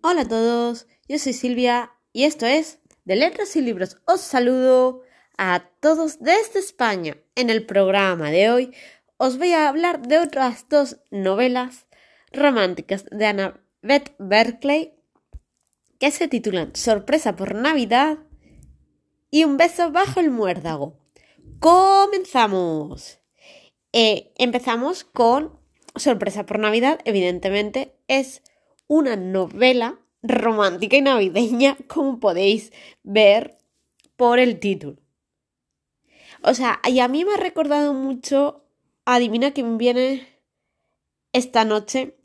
Hola a todos, yo soy Silvia y esto es De Letras y Libros. Os saludo a todos desde España. En el programa de hoy os voy a hablar de otras dos novelas románticas de Annabeth Berkeley que se titulan Sorpresa por Navidad y Un beso bajo el muérdago. Comenzamos. Eh, empezamos con Sorpresa por Navidad, evidentemente, es una novela romántica y navideña, como podéis ver por el título. O sea, y a mí me ha recordado mucho Adivina quién viene esta noche.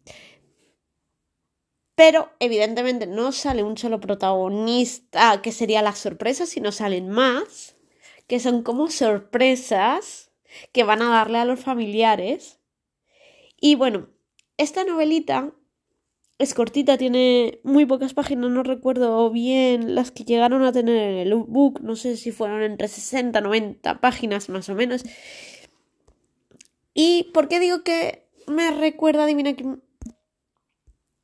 Pero evidentemente no sale un solo protagonista que sería la sorpresa, sino salen más, que son como sorpresas que van a darle a los familiares. Y bueno, esta novelita es cortita, tiene muy pocas páginas, no recuerdo bien las que llegaron a tener en el book, no sé si fueron entre 60 90 páginas más o menos. ¿Y por qué digo que me recuerda Divina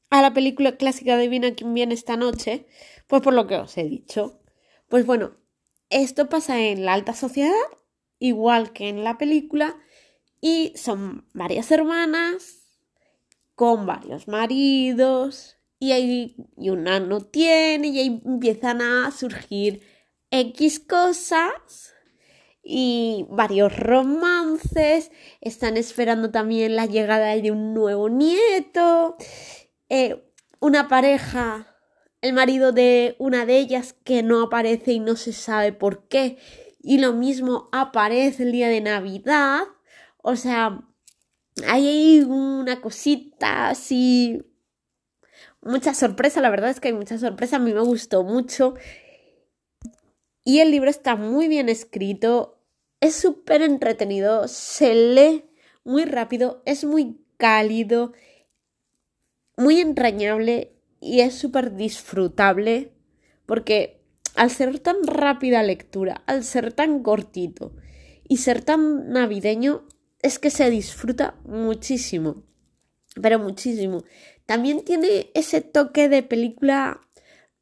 a la película clásica Divina quién viene esta noche? Pues por lo que os he dicho. Pues bueno, esto pasa en la alta sociedad, igual que en la película, y son varias hermanas con varios maridos y, ahí, y una no tiene y ahí empiezan a surgir X cosas y varios romances. Están esperando también la llegada de un nuevo nieto. Eh, una pareja, el marido de una de ellas que no aparece y no se sabe por qué. Y lo mismo aparece el día de Navidad. O sea, hay una cosita así. Mucha sorpresa, la verdad es que hay mucha sorpresa. A mí me gustó mucho. Y el libro está muy bien escrito. Es súper entretenido. Se lee muy rápido. Es muy cálido. Muy entrañable. Y es súper disfrutable. Porque al ser tan rápida lectura, al ser tan cortito y ser tan navideño, es que se disfruta muchísimo, pero muchísimo. También tiene ese toque de película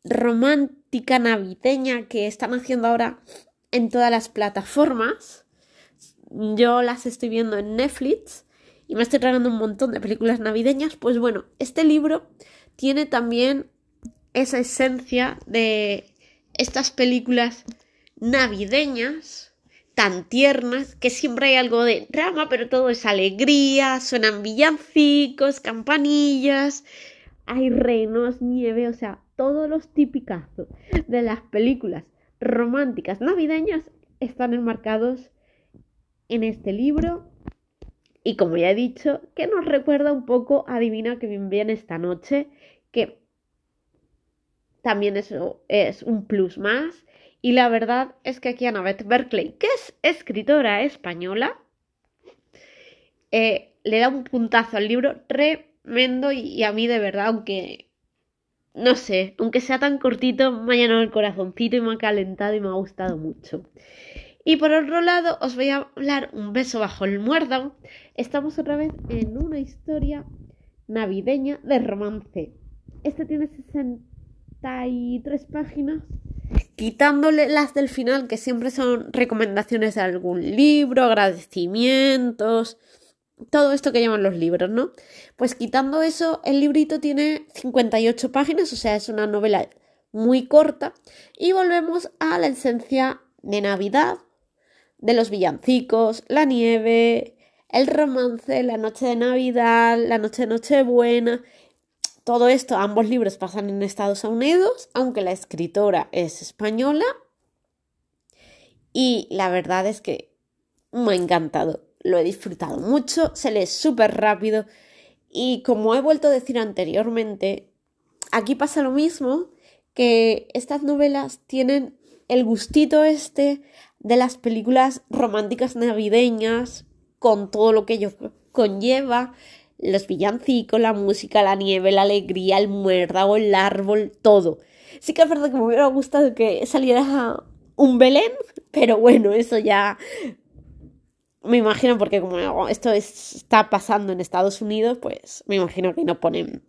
romántica navideña que están haciendo ahora en todas las plataformas. Yo las estoy viendo en Netflix y me estoy tragando un montón de películas navideñas. Pues bueno, este libro tiene también esa esencia de estas películas navideñas tan tiernas que siempre hay algo de drama, pero todo es alegría, suenan villancicos, campanillas, hay renos, nieve, o sea, todos los tipicazos de las películas románticas navideñas están enmarcados en este libro. Y como ya he dicho, que nos recuerda un poco Adivina que bien viene esta noche, que también eso es un plus más. Y la verdad es que aquí Annabeth Berkeley, que es escritora española, eh, le da un puntazo al libro tremendo y, a mí de verdad, aunque no sé, aunque sea tan cortito, me ha llenado el corazoncito y me ha calentado y me ha gustado mucho. Y por otro lado, os voy a hablar un beso bajo el muérdago. Estamos otra vez en una historia navideña de romance. Este tiene 63 páginas quitándole las del final, que siempre son recomendaciones de algún libro, agradecimientos, todo esto que llaman los libros, ¿no? Pues quitando eso, el librito tiene 58 páginas, o sea, es una novela muy corta, y volvemos a la esencia de Navidad, de los villancicos, la nieve, el romance, la noche de Navidad, la noche de Nochebuena, todo esto, ambos libros pasan en Estados Unidos, aunque la escritora es española. Y la verdad es que me ha encantado. Lo he disfrutado mucho, se lee súper rápido. Y como he vuelto a decir anteriormente, aquí pasa lo mismo, que estas novelas tienen el gustito este de las películas románticas navideñas, con todo lo que ello conlleva, los villancicos, la música, la nieve, la alegría, el muérdago, el árbol, todo. Sí que es verdad que me hubiera gustado que saliera un Belén, pero bueno, eso ya me imagino porque como esto está pasando en Estados Unidos, pues me imagino que no ponen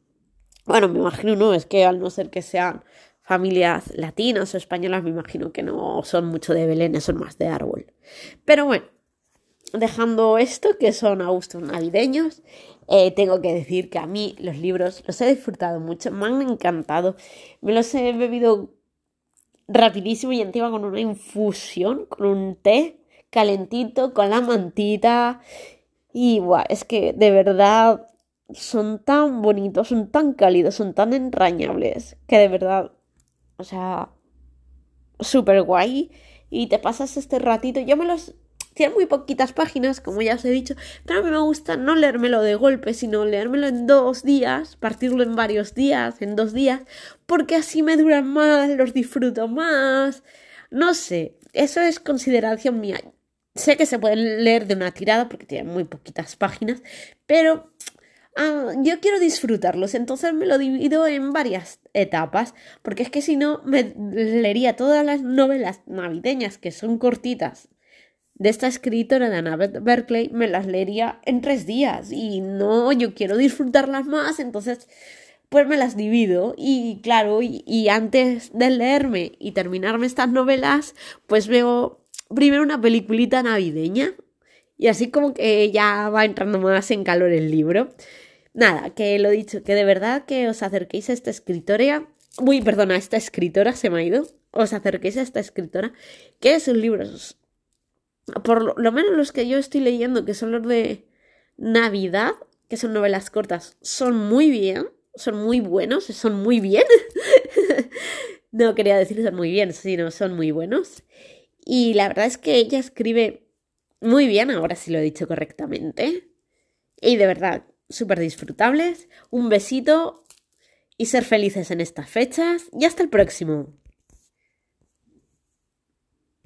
Bueno, me imagino no, es que al no ser que sean familias latinas o españolas, me imagino que no son mucho de Belén, son más de árbol. Pero bueno, dejando esto, que son a gusto navideños, eh, tengo que decir que a mí los libros los he disfrutado mucho, me han encantado, me los he bebido rapidísimo y encima con una infusión, con un té calentito, con la mantita. Y guau, es que de verdad son tan bonitos, son tan cálidos, son tan entrañables, que de verdad, o sea, súper guay. Y te pasas este ratito, yo me los tiene muy poquitas páginas, como ya os he dicho, pero a mí me gusta no leérmelo de golpe, sino leérmelo en dos días, partirlo en varios días, en dos días, porque así me duran más, los disfruto más. No sé, eso es consideración mía. Sé que se pueden leer de una tirada porque tienen muy poquitas páginas, pero ah, yo quiero disfrutarlos, entonces me lo divido en varias etapas, porque es que si no me leería todas las novelas navideñas que son cortitas de esta escritora de Annabeth Berkeley me las leería en tres días y no, yo quiero disfrutarlas más, entonces pues me las divido y claro, y, antes de leerme y terminarme estas novelas, pues veo primero una peliculita navideña y así como que ya va entrando más en calor el libro. Nada, que lo dicho, que de verdad que os acerquéis a esta escritora, uy, perdona, a esta escritora se me ha ido, os acerquéis a esta escritora, que sus libros por lo menos los que yo estoy leyendo, que son los de Navidad, que son novelas cortas, son muy bien, son muy buenos, son muy bien. no quería decir son muy bien, sino son muy buenos. Y la verdad es que ella escribe muy bien, ahora sí lo he dicho correctamente. Y de verdad, súper disfrutables. Un besito y ser felices en estas fechas. Y hasta el próximo.